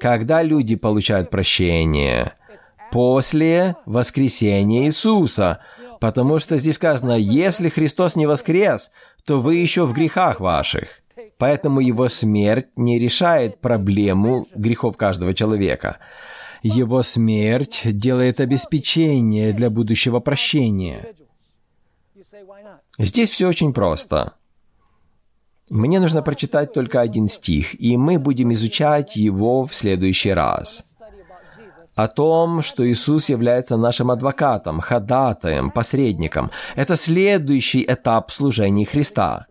[SPEAKER 1] Когда люди получают прощение? После воскресения Иисуса. Потому что здесь сказано, если Христос не воскрес, то вы еще в грехах ваших. Поэтому его смерть не решает проблему грехов каждого человека. Его смерть делает обеспечение для будущего прощения. Здесь все очень просто. Мне нужно прочитать только один стих, и мы будем изучать его в следующий раз о том, что Иисус является нашим адвокатом, ходатаем, посредником. Это следующий этап служения Христа.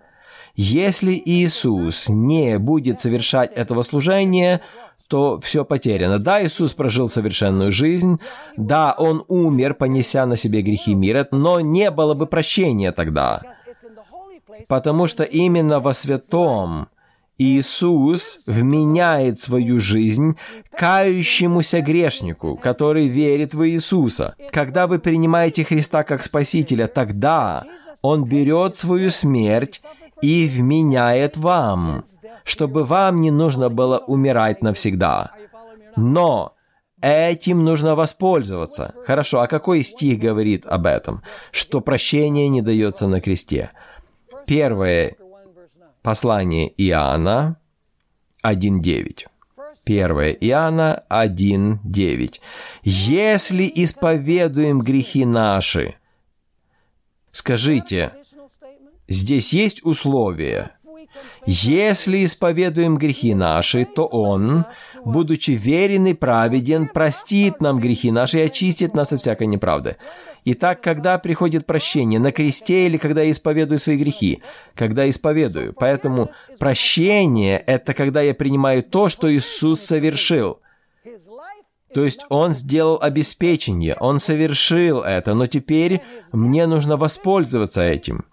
[SPEAKER 1] Если Иисус не будет совершать этого служения, то все потеряно. Да, Иисус прожил совершенную жизнь, да, Он умер, понеся на себе грехи мира, но не было бы прощения тогда. Потому что именно во святом, Иисус вменяет свою жизнь кающемуся грешнику, который верит в Иисуса. Когда вы принимаете Христа как Спасителя, тогда Он берет свою смерть и вменяет вам, чтобы вам не нужно было умирать навсегда. Но Этим нужно воспользоваться. Хорошо, а какой стих говорит об этом? Что прощение не дается на кресте. Первое Послание Иоанна 1.9. 1 Иоанна 1.9. «Если исповедуем грехи наши...» Скажите, здесь есть условие. «Если исповедуем грехи наши, то Он, будучи верен и праведен, простит нам грехи наши и очистит нас от всякой неправды». Итак, когда приходит прощение? На кресте или когда я исповедую свои грехи? Когда исповедую. Поэтому прощение — это когда я принимаю то, что Иисус совершил. То есть Он сделал обеспечение, Он совершил это, но теперь мне нужно воспользоваться этим.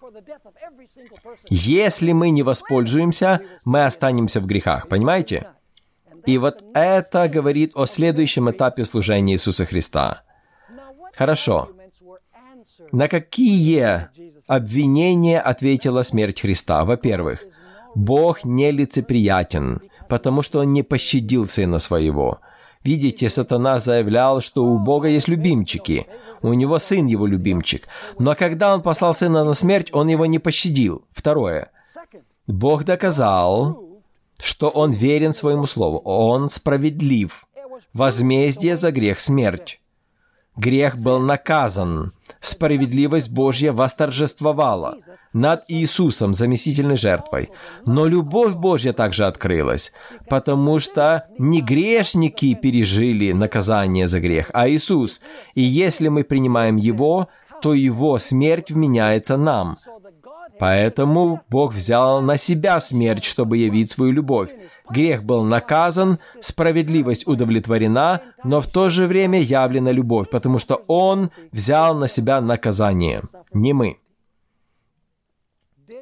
[SPEAKER 1] Если мы не воспользуемся, мы останемся в грехах, понимаете? И вот это говорит о следующем этапе служения Иисуса Христа. Хорошо. На какие обвинения ответила смерть Христа? Во-первых, Бог нелицеприятен, потому что Он не пощадил Сына Своего. Видите, сатана заявлял, что у Бога есть любимчики. У него сын его любимчик. Но когда он послал сына на смерть, он его не пощадил. Второе. Бог доказал, что он верен своему слову. Он справедлив. Возмездие за грех – смерть. Грех был наказан. Справедливость Божья восторжествовала над Иисусом, заместительной жертвой. Но любовь Божья также открылась, потому что не грешники пережили наказание за грех, а Иисус. И если мы принимаем Его, то Его смерть вменяется нам. Поэтому Бог взял на себя смерть, чтобы явить свою любовь. Грех был наказан, справедливость удовлетворена, но в то же время явлена любовь, потому что Он взял на себя наказание, не мы.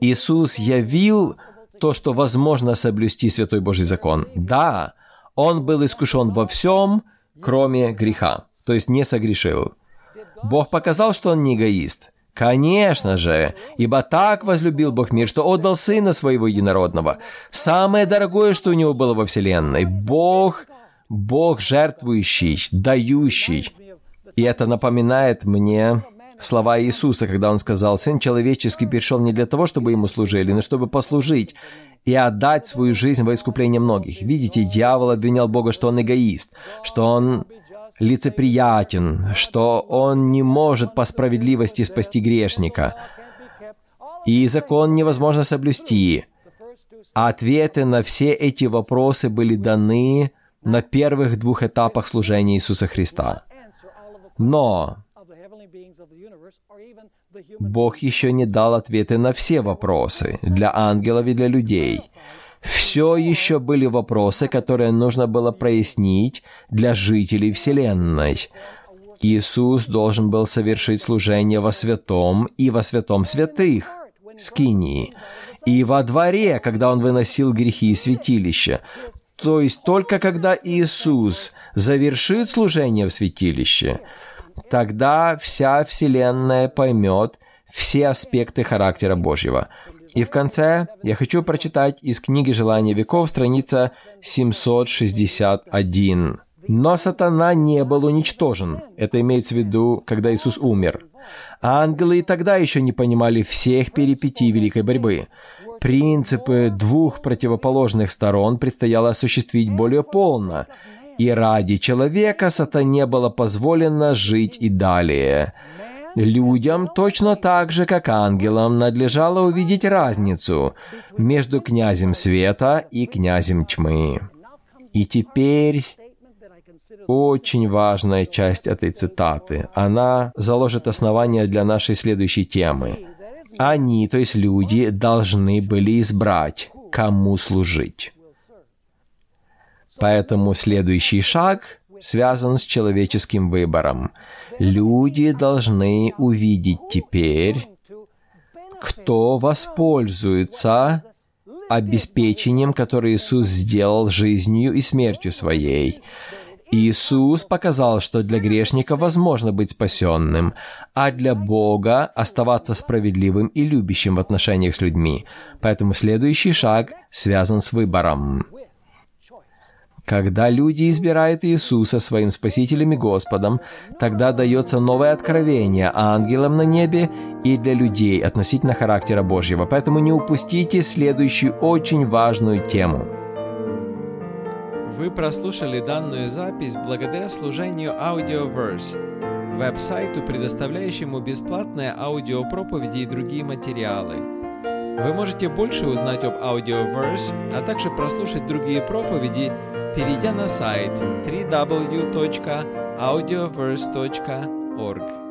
[SPEAKER 1] Иисус явил то, что возможно соблюсти Святой Божий закон. Да, Он был искушен во всем, кроме греха, то есть не согрешил. Бог показал, что он не эгоист. Конечно же, ибо так возлюбил Бог мир, что отдал Сына Своего Единородного. Самое дорогое, что у Него было во Вселенной. Бог, Бог жертвующий, дающий. И это напоминает мне слова Иисуса, когда Он сказал, «Сын человеческий пришел не для того, чтобы Ему служили, но чтобы послужить и отдать свою жизнь во искупление многих». Видите, дьявол обвинял Бога, что Он эгоист, что Он лицеприятен, что он не может по справедливости спасти грешника, и закон невозможно соблюсти. Ответы на все эти вопросы были даны на первых двух этапах служения Иисуса Христа. Но Бог еще не дал ответы на все вопросы для ангелов и для людей все еще были вопросы, которые нужно было прояснить для жителей Вселенной. Иисус должен был совершить служение во святом и во святом святых, скинии, и во дворе, когда Он выносил грехи из святилища. То есть только когда Иисус завершит служение в святилище, тогда вся Вселенная поймет все аспекты характера Божьего – и в конце я хочу прочитать из книги «Желания веков» страница 761. Но сатана не был уничтожен. Это имеется в виду, когда Иисус умер. А ангелы и тогда еще не понимали всех перипетий великой борьбы. Принципы двух противоположных сторон предстояло осуществить более полно. И ради человека сатане было позволено жить и далее – Людям точно так же, как ангелам, надлежало увидеть разницу между князем света и князем тьмы. И теперь очень важная часть этой цитаты. Она заложит основание для нашей следующей темы. Они, то есть люди, должны были избрать, кому служить. Поэтому следующий шаг связан с человеческим выбором. Люди должны увидеть теперь, кто воспользуется обеспечением, которое Иисус сделал жизнью и смертью своей. Иисус показал, что для грешника возможно быть спасенным, а для Бога оставаться справедливым и любящим в отношениях с людьми. Поэтому следующий шаг связан с выбором. Когда люди избирают Иисуса своим Спасителем и Господом, тогда дается новое откровение ангелам на небе и для людей относительно характера Божьего. Поэтому не упустите следующую очень важную тему.
[SPEAKER 2] Вы прослушали данную запись благодаря служению Audioverse, веб-сайту, предоставляющему бесплатные аудиопроповеди и другие материалы. Вы можете больше узнать об Audioverse, а также прослушать другие проповеди – перейдя на сайт www.audioverse.org.